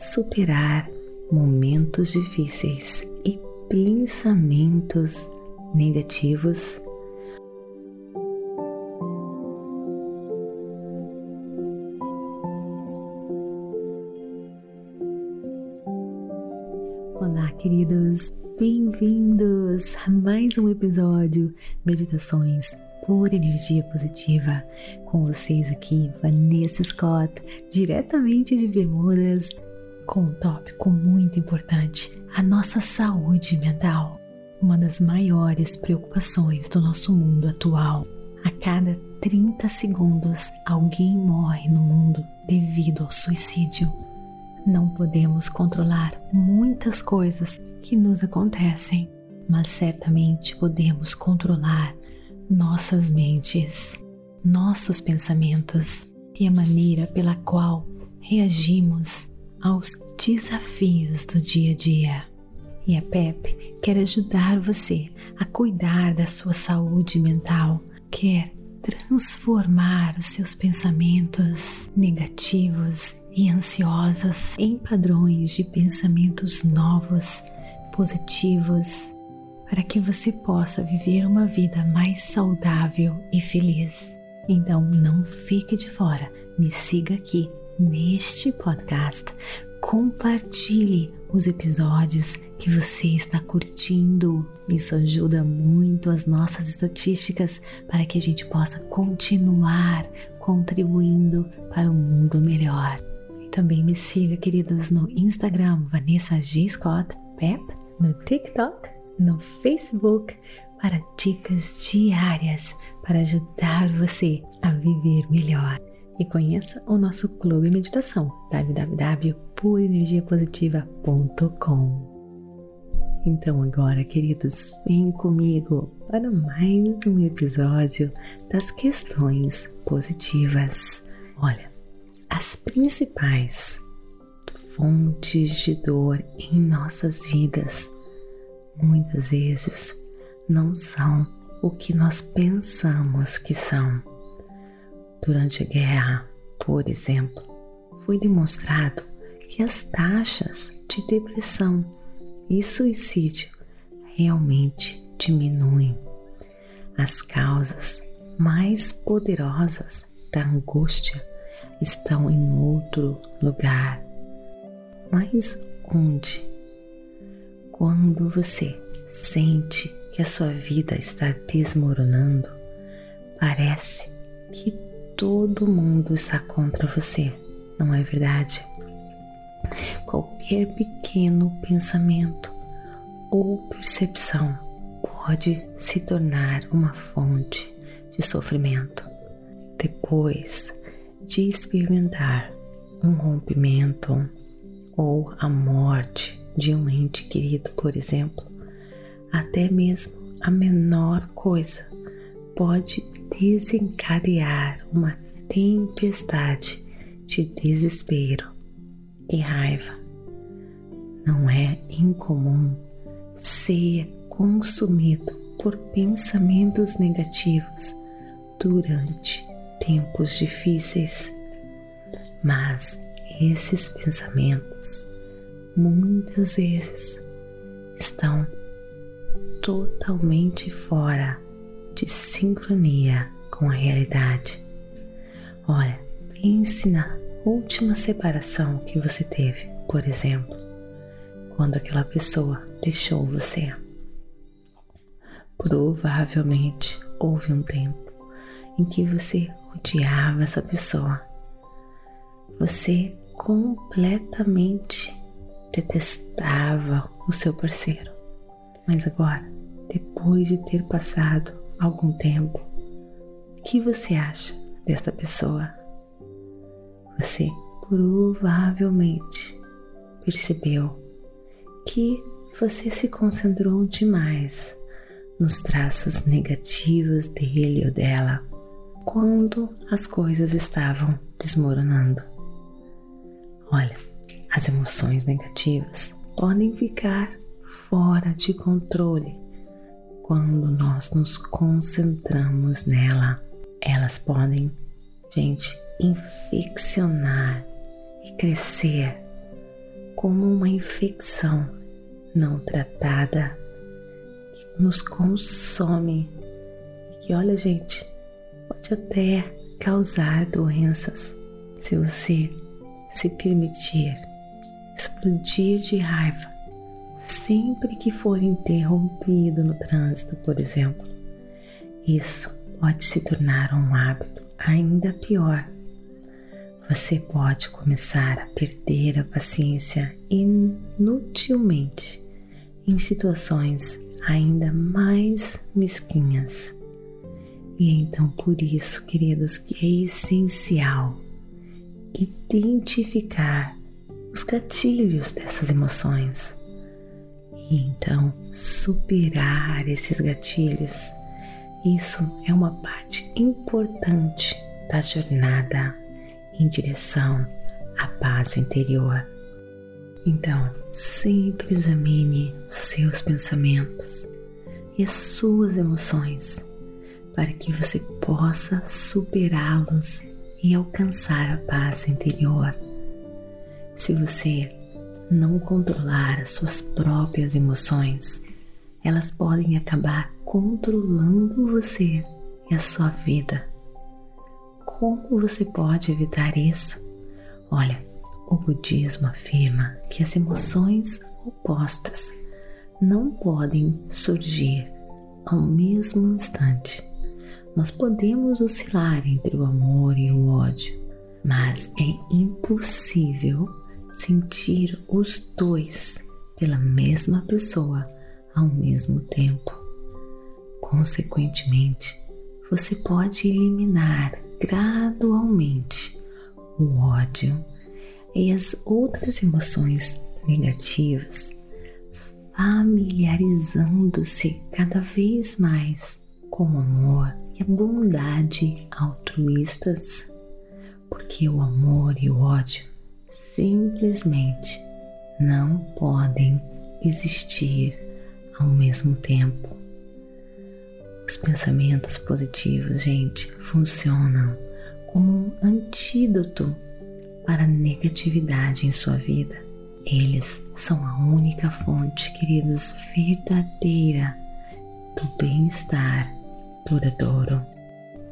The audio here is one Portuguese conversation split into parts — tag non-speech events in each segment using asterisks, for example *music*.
superar momentos difíceis e pensamentos negativos Olá, queridos, bem-vindos a mais um episódio Meditações por Energia Positiva. Com vocês aqui, Vanessa Scott, diretamente de Bermudas, com um tópico muito importante: a nossa saúde mental. Uma das maiores preocupações do nosso mundo atual. A cada 30 segundos, alguém morre no mundo devido ao suicídio. Não podemos controlar muitas coisas que nos acontecem, mas certamente podemos controlar nossas mentes, nossos pensamentos e a maneira pela qual reagimos aos desafios do dia a dia. E a PEP quer ajudar você a cuidar da sua saúde mental, quer transformar os seus pensamentos negativos e ansiosas em padrões de pensamentos novos, positivos, para que você possa viver uma vida mais saudável e feliz. Então não fique de fora, me siga aqui neste podcast. Compartilhe os episódios que você está curtindo. Isso ajuda muito as nossas estatísticas para que a gente possa continuar contribuindo para um mundo melhor. Também me siga, queridos, no Instagram Vanessa G. Scott Pep, no TikTok, no Facebook, para dicas diárias para ajudar você a viver melhor. E conheça o nosso clube meditação www.purenergiapositiva.com. Então agora, queridos, vem comigo para mais um episódio das questões positivas. Olha, as principais fontes de dor em nossas vidas muitas vezes não são o que nós pensamos que são. Durante a guerra, por exemplo, foi demonstrado que as taxas de depressão e suicídio realmente diminuem. As causas mais poderosas da angústia estão em outro lugar. Mas onde? Quando você sente que a sua vida está desmoronando, parece que todo mundo está contra você, não é verdade? Qualquer pequeno pensamento ou percepção pode se tornar uma fonte de sofrimento. Depois de experimentar um rompimento ou a morte de um ente querido, por exemplo, até mesmo a menor coisa pode desencadear uma tempestade de desespero e raiva. Não é incomum ser consumido por pensamentos negativos durante tempos difíceis, mas esses pensamentos muitas vezes estão totalmente fora de sincronia com a realidade. Olha, pense na última separação que você teve, por exemplo, quando aquela pessoa deixou você. Provavelmente houve um tempo em que você odiava essa pessoa. Você completamente detestava o seu parceiro. Mas agora, depois de ter passado algum tempo, o que você acha desta pessoa? Você provavelmente percebeu que você se concentrou demais nos traços negativos dele ou dela quando as coisas estavam desmoronando. Olha, as emoções negativas podem ficar fora de controle quando nós nos concentramos nela. Elas podem, gente, infeccionar e crescer como uma infecção não tratada que nos consome e que, olha, gente, pode até causar doenças se você se permitir explodir de raiva sempre que for interrompido no trânsito, por exemplo. Isso pode se tornar um hábito ainda pior. Você pode começar a perder a paciência inutilmente em situações ainda mais mesquinhas. E é então por isso, queridos, que é essencial identificar os gatilhos dessas emoções e então superar esses gatilhos. Isso é uma parte importante da jornada em direção à paz interior. Então, sempre examine os seus pensamentos e as suas emoções para que você possa superá-los e alcançar a paz interior. Se você não controlar as suas próprias emoções, elas podem acabar controlando você e a sua vida. Como você pode evitar isso? Olha, o budismo afirma que as emoções opostas não podem surgir ao mesmo instante. Nós podemos oscilar entre o amor e o ódio, mas é impossível sentir os dois pela mesma pessoa ao mesmo tempo. Consequentemente, você pode eliminar gradualmente o ódio e as outras emoções negativas, familiarizando-se cada vez mais com o amor e a bondade altruístas, porque o amor e o ódio simplesmente não podem existir ao mesmo tempo. Os pensamentos positivos, gente, funcionam como um antídoto para a negatividade em sua vida. Eles são a única fonte, queridos, verdadeira do bem-estar duradouro.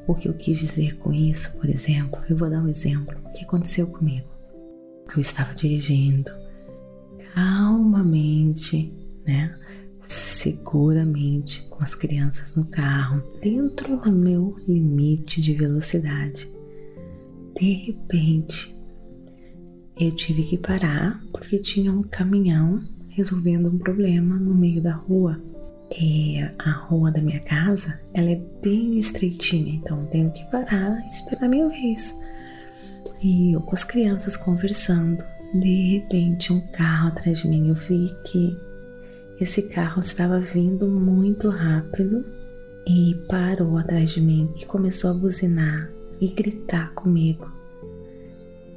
O que eu quis dizer com isso, por exemplo, eu vou dar um exemplo que aconteceu comigo. Eu estava dirigindo calmamente, né? Seguramente com as crianças no carro, dentro do meu limite de velocidade. De repente, eu tive que parar porque tinha um caminhão resolvendo um problema no meio da rua. A rua da minha casa, ela é bem estreitinha, então tenho que parar e esperar minha vez. E eu com as crianças conversando, de repente um carro atrás de mim, eu vi que esse carro estava vindo muito rápido e parou atrás de mim e começou a buzinar e gritar comigo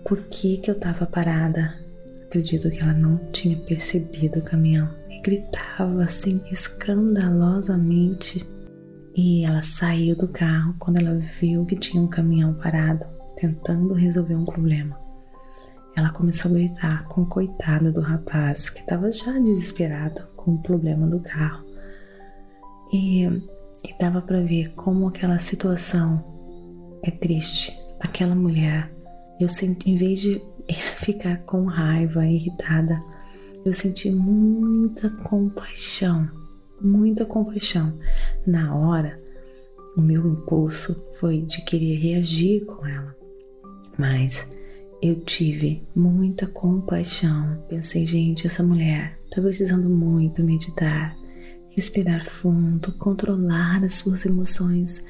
por que, que eu estava parada. Acredito que ela não tinha percebido o caminhão e gritava assim escandalosamente. E ela saiu do carro quando ela viu que tinha um caminhão parado, tentando resolver um problema. Ela começou a gritar com o coitado do rapaz que estava já desesperado com o problema do carro. E, e dava para ver como aquela situação é triste. Aquela mulher eu senti, em vez de *laughs* ficar com raiva, irritada, eu senti muita compaixão, muita compaixão. Na hora, o meu impulso foi de querer reagir com ela, mas eu tive muita compaixão. Pensei, gente, essa mulher está precisando muito meditar, respirar fundo, controlar as suas emoções.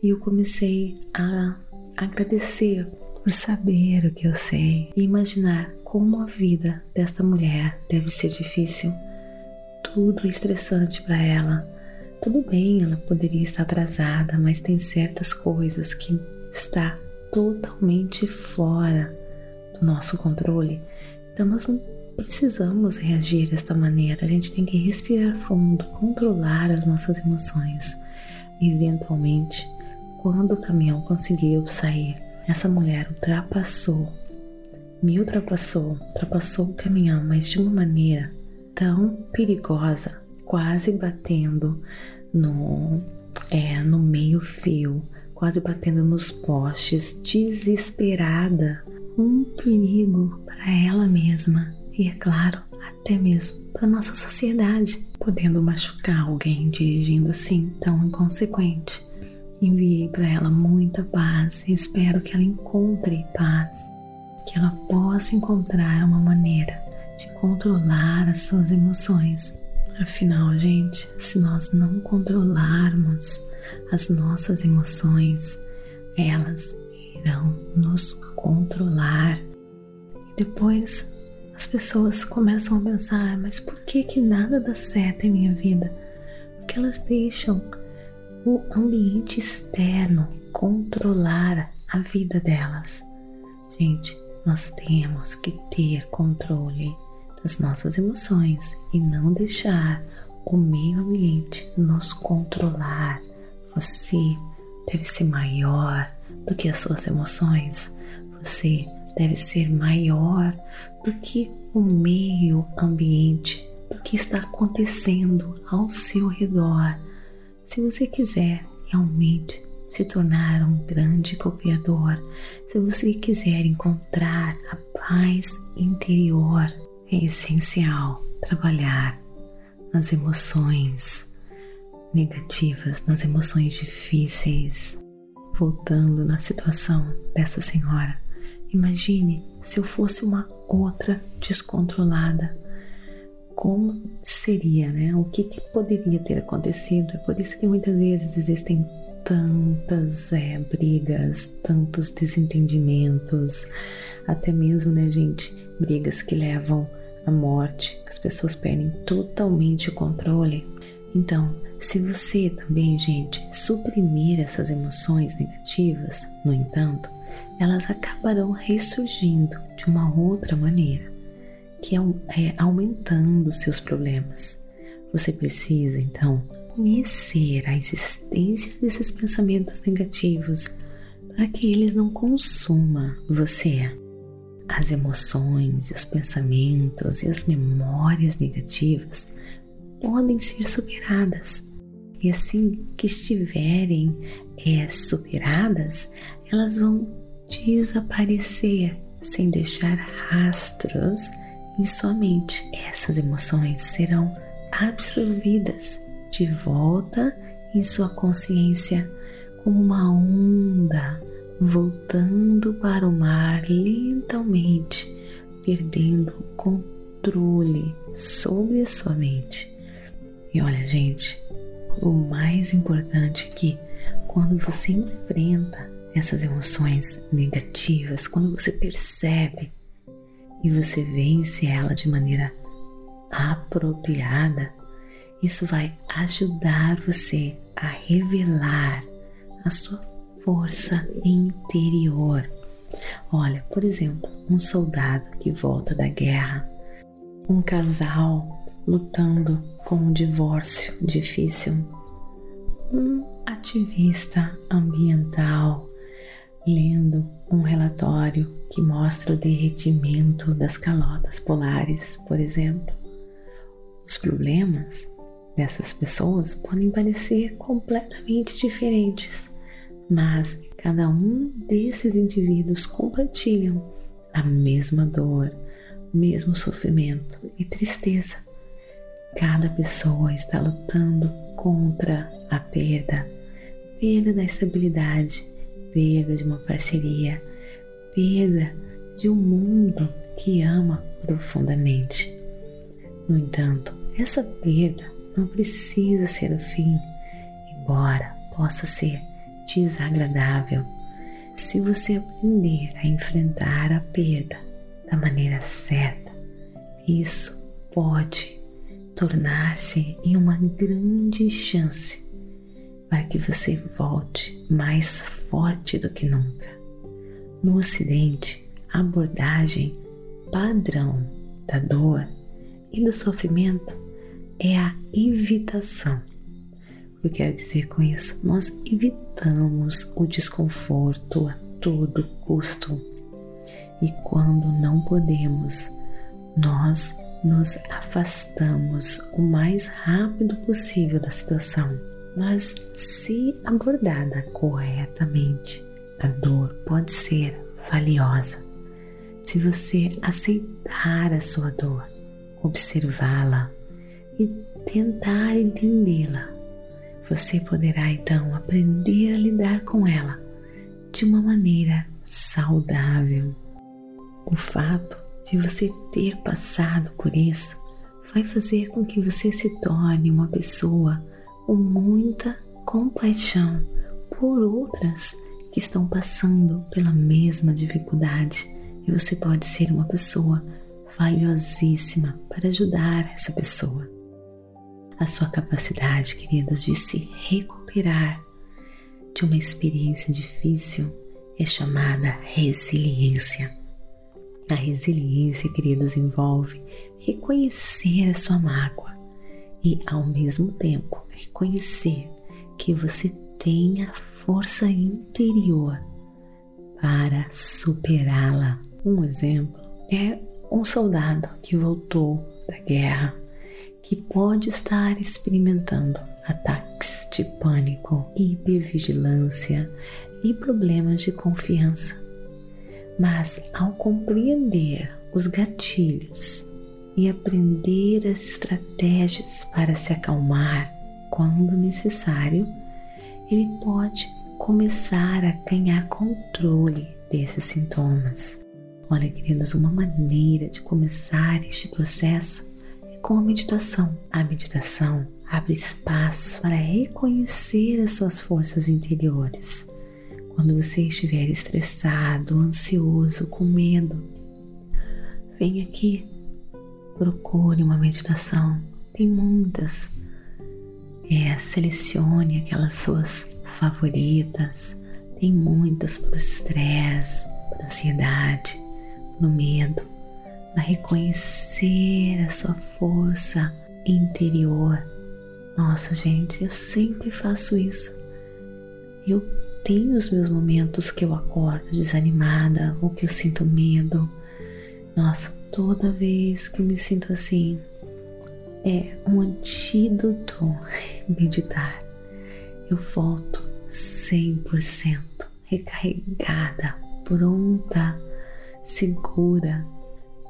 E eu comecei a agradecer por saber o que eu sei e imaginar como a vida desta mulher deve ser difícil. Tudo é estressante para ela. Tudo bem, ela poderia estar atrasada, mas tem certas coisas que está totalmente fora do nosso controle. Então nós não precisamos reagir desta maneira. A gente tem que respirar fundo, controlar as nossas emoções. Eventualmente, quando o caminhão conseguiu sair essa mulher ultrapassou me ultrapassou, ultrapassou o caminhão, mas de uma maneira tão perigosa, quase batendo no, é, no meio fio, quase batendo nos postes, desesperada, um perigo para ela mesma e, é claro, até mesmo para nossa sociedade, podendo machucar alguém dirigindo assim tão inconsequente. Enviei para ela muita paz e espero que ela encontre paz, que ela possa encontrar uma maneira de controlar as suas emoções. Afinal, gente, se nós não controlarmos as nossas emoções, elas irão nos controlar. E depois as pessoas começam a pensar: mas por que que nada dá certo em minha vida? Porque elas deixam o ambiente externo controlar a vida delas. Gente, nós temos que ter controle das nossas emoções e não deixar o meio ambiente nos controlar. Você deve ser maior do que as suas emoções. Você deve ser maior do que o meio ambiente, do que está acontecendo ao seu redor. Se você quiser realmente se tornar um grande co-criador, se você quiser encontrar a paz interior, é essencial trabalhar nas emoções negativas, nas emoções difíceis. Voltando na situação dessa senhora, imagine se eu fosse uma outra descontrolada. Como seria, né? O que, que poderia ter acontecido? É por isso que muitas vezes existem tantas é, brigas, tantos desentendimentos, até mesmo, né, gente, brigas que levam à morte, que as pessoas perdem totalmente o controle. Então, se você também, gente, suprimir essas emoções negativas, no entanto, elas acabarão ressurgindo de uma outra maneira, que é, é aumentando seus problemas. Você precisa, então, conhecer a existência desses pensamentos negativos para que eles não consumam você. As emoções, os pensamentos e as memórias negativas podem ser superadas. E assim que estiverem é, superadas, elas vão desaparecer sem deixar rastros em sua mente. Essas emoções serão absorvidas de volta em sua consciência como uma onda voltando para o mar lentamente, perdendo o controle sobre a sua mente. E olha, gente, o mais importante é que quando você enfrenta essas emoções negativas, quando você percebe e você vence ela de maneira apropriada, isso vai ajudar você a revelar a sua força interior. Olha, por exemplo, um soldado que volta da guerra, um casal lutando com um divórcio difícil, um ativista ambiental lendo um relatório que mostra o derretimento das calotas polares, por exemplo. Os problemas dessas pessoas podem parecer completamente diferentes, mas cada um desses indivíduos compartilham a mesma dor, mesmo sofrimento e tristeza. Cada pessoa está lutando contra a perda, perda da estabilidade, perda de uma parceria, perda de um mundo que ama profundamente. No entanto, essa perda não precisa ser o fim, embora possa ser desagradável. Se você aprender a enfrentar a perda da maneira certa, isso pode tornar-se em uma grande chance para que você volte mais forte do que nunca. No Ocidente, a abordagem padrão da dor e do sofrimento é a evitação. O que eu quero dizer com isso? Nós evitamos o desconforto a todo custo. E quando não podemos, nós nos afastamos o mais rápido possível da situação. Mas, se abordada corretamente, a dor pode ser valiosa. Se você aceitar a sua dor, observá-la e tentar entendê-la, você poderá então aprender a lidar com ela de uma maneira saudável. O fato de você ter passado por isso vai fazer com que você se torne uma pessoa com muita compaixão por outras que estão passando pela mesma dificuldade e você pode ser uma pessoa valiosíssima para ajudar essa pessoa. A sua capacidade, queridos, de se recuperar de uma experiência difícil é chamada resiliência. A resiliência, queridos, envolve reconhecer a sua mágoa e, ao mesmo tempo, reconhecer que você tem a força interior para superá-la. Um exemplo é um soldado que voltou da guerra que pode estar experimentando ataques de pânico, hipervigilância e problemas de confiança. Mas ao compreender os gatilhos e aprender as estratégias para se acalmar quando necessário, ele pode começar a ganhar controle desses sintomas. Olha, queridas, uma maneira de começar este processo é com a meditação. A meditação abre espaço para reconhecer as suas forças interiores. Quando você estiver estressado, ansioso, com medo, vem aqui, procure uma meditação. Tem muitas. É, selecione aquelas suas favoritas. Tem muitas para o estresse, para ansiedade no medo, a reconhecer a sua força interior. Nossa, gente, eu sempre faço isso. Eu tenho os meus momentos que eu acordo desanimada ou que eu sinto medo. Nossa, toda vez que eu me sinto assim, é um antídoto *laughs* meditar. Eu volto 100% recarregada, pronta segura.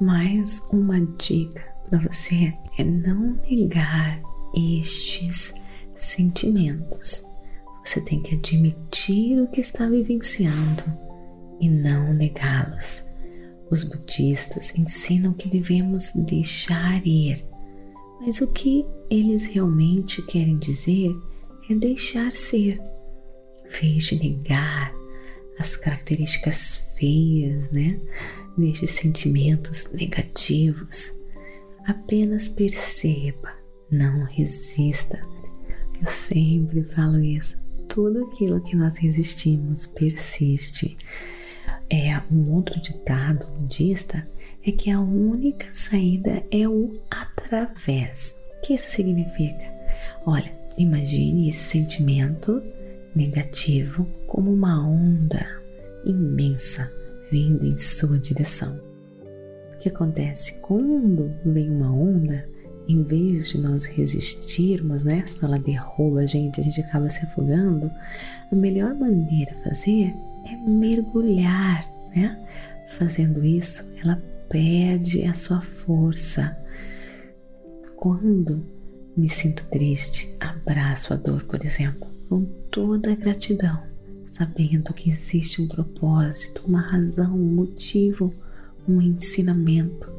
Mais uma dica para você é não negar estes sentimentos. Você tem que admitir o que está vivenciando e não negá-los. Os budistas ensinam que devemos deixar ir, mas o que eles realmente querem dizer é deixar ser. De negar as características feias, né, destes sentimentos negativos. Apenas perceba, não resista. Eu sempre falo isso. Tudo aquilo que nós resistimos persiste. É um outro ditado budista é que a única saída é o através. O que isso significa? Olha, imagine esse sentimento negativo como uma onda imensa vindo em sua direção. O que acontece quando vem uma onda? Em vez de nós resistirmos, né? Se ela derruba a gente, a gente acaba se afogando. A melhor maneira a fazer é mergulhar, né? Fazendo isso, ela perde a sua força. Quando me sinto triste, abraço a dor, por exemplo com toda a gratidão, sabendo que existe um propósito, uma razão, um motivo, um ensinamento.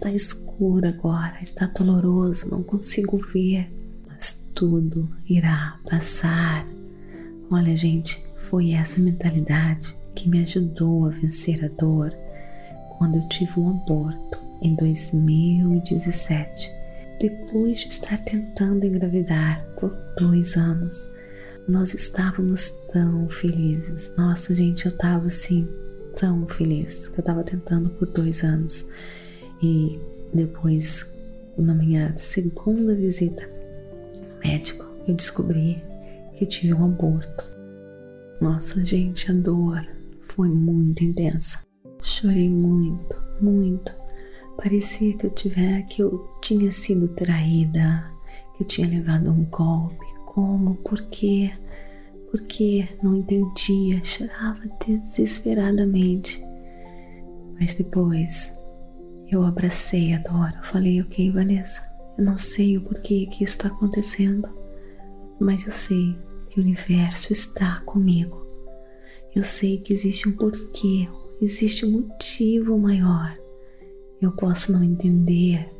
Está escuro agora, está doloroso, não consigo ver, mas tudo irá passar. Olha, gente, foi essa mentalidade que me ajudou a vencer a dor quando eu tive um aborto em 2017 depois de estar tentando engravidar por dois anos, nós estávamos tão felizes. Nossa, gente, eu estava assim, tão feliz que eu estava tentando por dois anos. E depois, na minha segunda visita ao médico, eu descobri que tive um aborto. Nossa, gente, a dor foi muito intensa. Chorei muito, muito. Parecia que eu tiver, que eu tinha sido traída, que eu tinha levado um golpe. Como? Por quê? Por quê? Não entendia, chorava desesperadamente. Mas depois eu abracei a dor. Eu falei, ok, Vanessa, eu não sei o porquê que isso está acontecendo, mas eu sei que o universo está comigo. Eu sei que existe um porquê, existe um motivo maior. Eu posso não entender,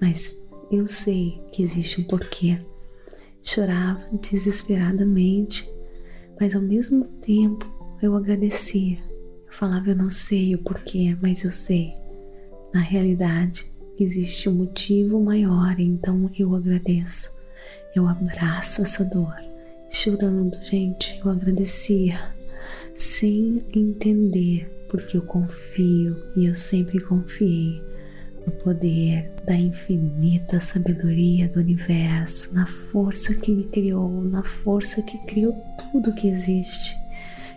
mas eu sei que existe um porquê. Chorava desesperadamente, mas ao mesmo tempo eu agradecia. Eu falava, eu não sei o porquê, mas eu sei. Na realidade, existe um motivo maior, então eu agradeço. Eu abraço essa dor. Chorando, gente, eu agradecia sem entender, porque eu confio e eu sempre confiei no poder da infinita sabedoria do universo, na força que me criou, na força que criou tudo que existe.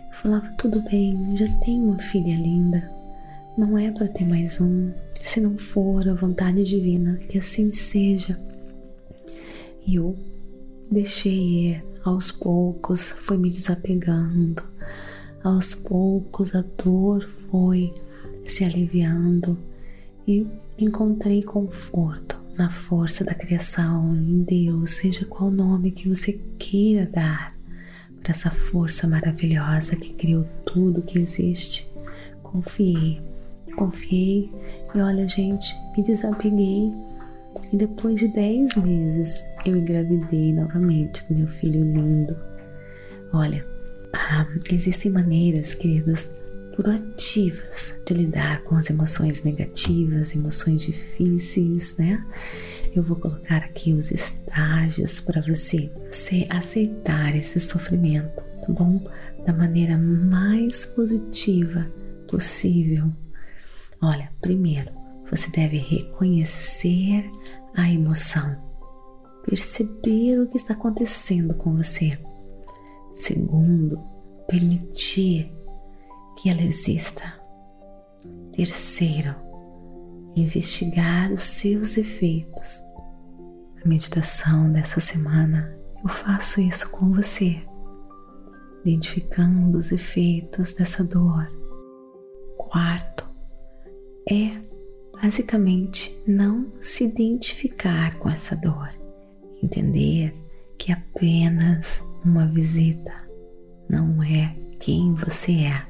Eu falava: tudo bem, já tenho uma filha linda, não é para ter mais um, se não for a vontade divina, que assim seja. E eu deixei ir, aos poucos, foi me desapegando, aos poucos a dor foi se aliviando e encontrei conforto na força da criação, em Deus, seja qual nome que você queira dar para essa força maravilhosa que criou tudo que existe. Confiei, confiei e olha, gente, me desapeguei. E depois de 10 meses eu engravidei novamente do meu filho lindo. Olha, ah, existem maneiras, queridos, proativas de lidar com as emoções negativas, emoções difíceis, né? Eu vou colocar aqui os estágios para você, você aceitar esse sofrimento, tá bom? Da maneira mais positiva possível. Olha, primeiro, você deve reconhecer a emoção, perceber o que está acontecendo com você. Segundo, permitir que ela exista. Terceiro, investigar os seus efeitos. A meditação dessa semana eu faço isso com você, identificando os efeitos dessa dor. Quarto, é basicamente não se identificar com essa dor, entender que apenas uma visita não é quem você é.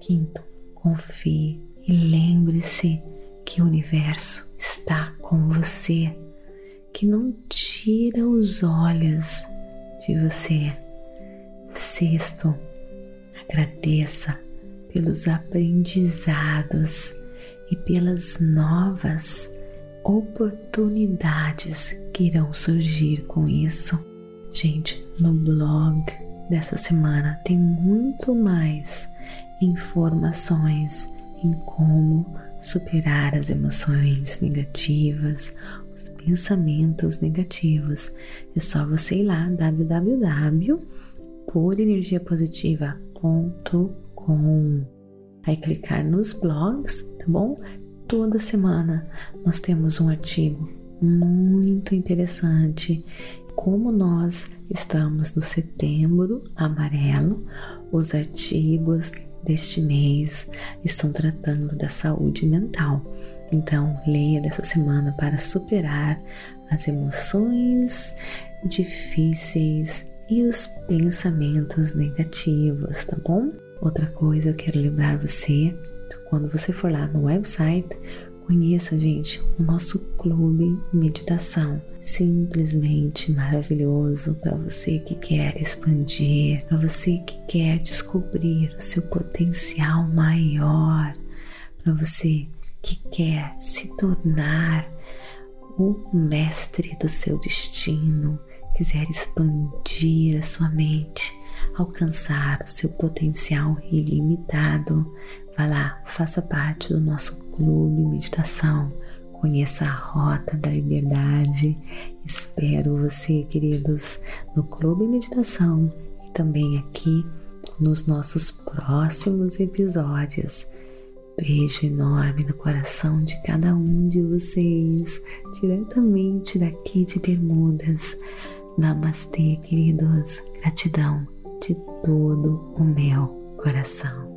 Quinto, confie e lembre-se que o universo está com você, que não tira os olhos de você. Sexto, agradeça pelos aprendizados e pelas novas oportunidades que irão surgir com isso. Gente, no blog dessa semana tem muito mais informações em como superar as emoções negativas, os pensamentos negativos. É só você ir lá www.purenergiapositiva.com. Aí clicar nos blogs, tá bom? Toda semana nós temos um artigo muito interessante como nós estamos no setembro amarelo, os artigos deste mês estão tratando da saúde mental. Então, leia dessa semana para superar as emoções difíceis e os pensamentos negativos, tá bom? Outra coisa eu quero lembrar você, quando você for lá no website, Conheça, gente, o nosso clube meditação. Simplesmente maravilhoso para você que quer expandir, para você que quer descobrir o seu potencial maior, para você que quer se tornar o mestre do seu destino, quiser expandir a sua mente, alcançar o seu potencial ilimitado, vá lá, faça parte do nosso clube meditação. Conheça a rota da liberdade. Espero você, queridos, no clube meditação e também aqui nos nossos próximos episódios. beijo enorme no coração de cada um de vocês, diretamente daqui de Bermudas. Namastê, queridos. Gratidão de todo o meu coração.